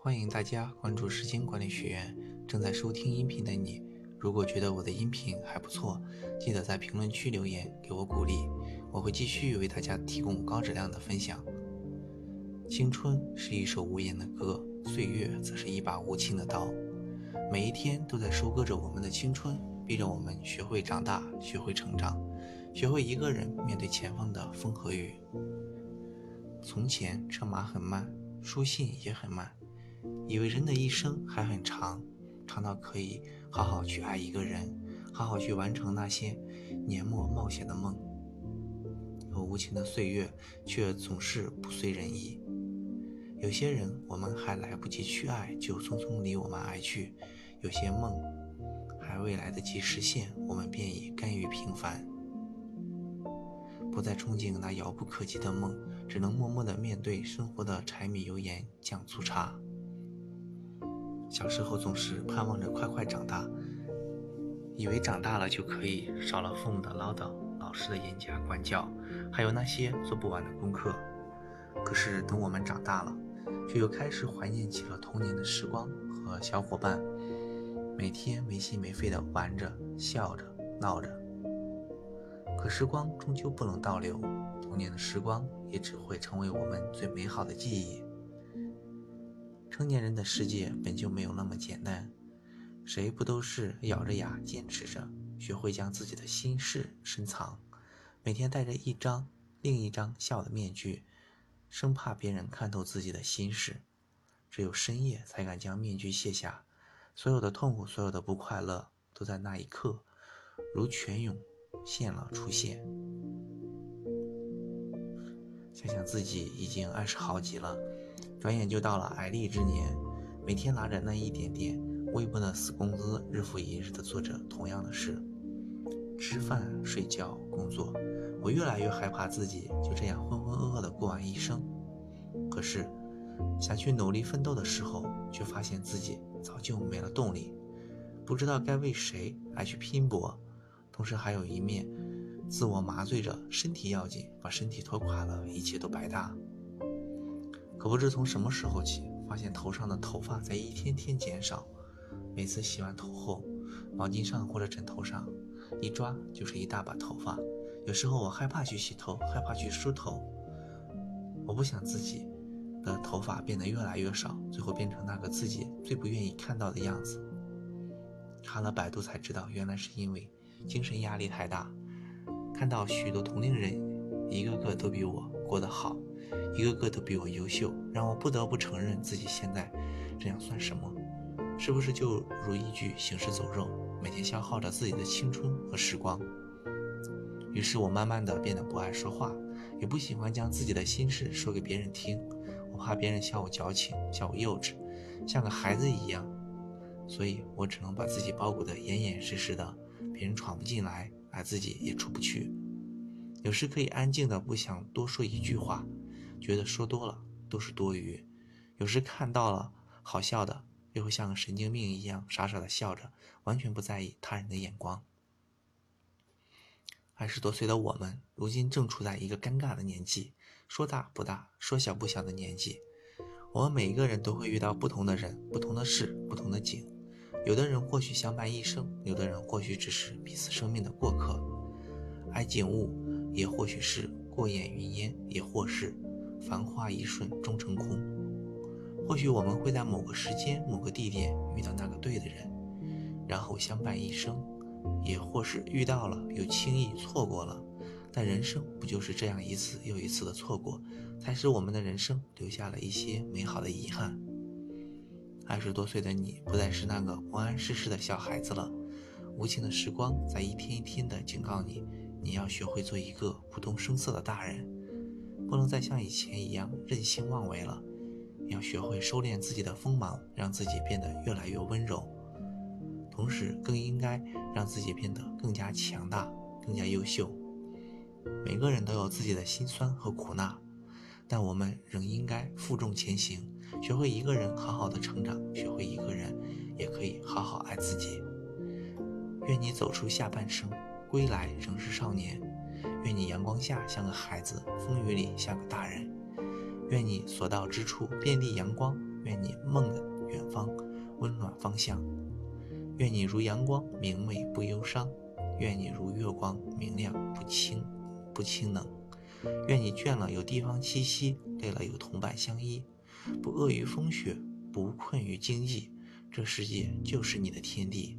欢迎大家关注时间管理学院。正在收听音频的你，如果觉得我的音频还不错，记得在评论区留言给我鼓励，我会继续为大家提供高质量的分享。青春是一首无言的歌，岁月则是一把无情的刀，每一天都在收割着我们的青春，逼着我们学会长大，学会成长，学会一个人面对前方的风和雨。从前车马很慢，书信也很慢。以为人的一生还很长，长到可以好好去爱一个人，好好去完成那些年末冒险的梦。可无情的岁月却总是不随人意。有些人我们还来不及去爱，就匆匆离我们而去；有些梦还未来得及实现，我们便已甘于平凡。不再憧憬那遥不可及的梦，只能默默地面对生活的柴米油盐酱醋茶。小时候总是盼望着快快长大，以为长大了就可以少了父母的唠叨、老师的严加管教，还有那些做不完的功课。可是等我们长大了，却又开始怀念起了童年的时光和小伙伴，每天没心没肺的玩着、笑着、闹着。可时光终究不能倒流，童年的时光也只会成为我们最美好的记忆。成年人的世界本就没有那么简单，谁不都是咬着牙坚持着，学会将自己的心事深藏，每天戴着一张另一张笑的面具，生怕别人看透自己的心事。只有深夜才敢将面具卸下，所有的痛苦，所有的不快乐，都在那一刻如泉涌现了出现。想想自己已经二十好几了。转眼就到了矮立之年，每天拿着那一点点微薄的死工资，日复一日的做着同样的事，吃饭、睡觉、工作。我越来越害怕自己就这样浑浑噩噩的过完一生。可是，想去努力奋斗的时候，却发现自己早就没了动力，不知道该为谁而去拼搏。同时，还有一面自我麻醉着，身体要紧，把身体拖垮了，一切都白搭。不知从什么时候起，发现头上的头发在一天天减少。每次洗完头后，毛巾上或者枕头上一抓就是一大把头发。有时候我害怕去洗头，害怕去梳头。我不想自己的头发变得越来越少，最后变成那个自己最不愿意看到的样子。查了百度才知道，原来是因为精神压力太大。看到许多同龄人，一个个都比我过得好。一个个都比我优秀，让我不得不承认自己现在这样算什么？是不是就如一具行尸走肉，每天消耗着自己的青春和时光？于是我慢慢的变得不爱说话，也不喜欢将自己的心事说给别人听，我怕别人笑我矫情，笑我幼稚，像个孩子一样，所以我只能把自己包裹得严严实实的，别人闯不进来，而自己也出不去。有时可以安静的不想多说一句话。觉得说多了都是多余，有时看到了好笑的，又会像个神经病一样傻傻的笑着，完全不在意他人的眼光。二十多岁的我们，如今正处在一个尴尬的年纪，说大不大，说小不小的年纪。我们每一个人都会遇到不同的人、不同的事、不同的景。有的人或许相伴一生，有的人或许只是彼此生命的过客。而景物也或许是过眼云烟，也或是。繁华一瞬终成空。或许我们会在某个时间、某个地点遇到那个对的人，然后相伴一生；也或是遇到了又轻易错过了。但人生不就是这样一次又一次的错过，才使我们的人生留下了一些美好的遗憾？二十多岁的你，不再是那个不谙世事的小孩子了。无情的时光在一天一天的警告你，你要学会做一个不动声色的大人。不能再像以前一样任性妄为了，要学会收敛自己的锋芒，让自己变得越来越温柔。同时，更应该让自己变得更加强大、更加优秀。每个人都有自己的辛酸和苦难，但我们仍应该负重前行，学会一个人好好的成长，学会一个人也可以好好爱自己。愿你走出下半生，归来仍是少年。愿你阳光下像个孩子，风雨里像个大人。愿你所到之处遍地阳光，愿你梦的远方温暖方向。愿你如阳光明媚不忧伤，愿你如月光明亮不清不清冷。愿你倦了有地方栖息，累了有同伴相依，不饿于风雪，不困于经济，这世界就是你的天地。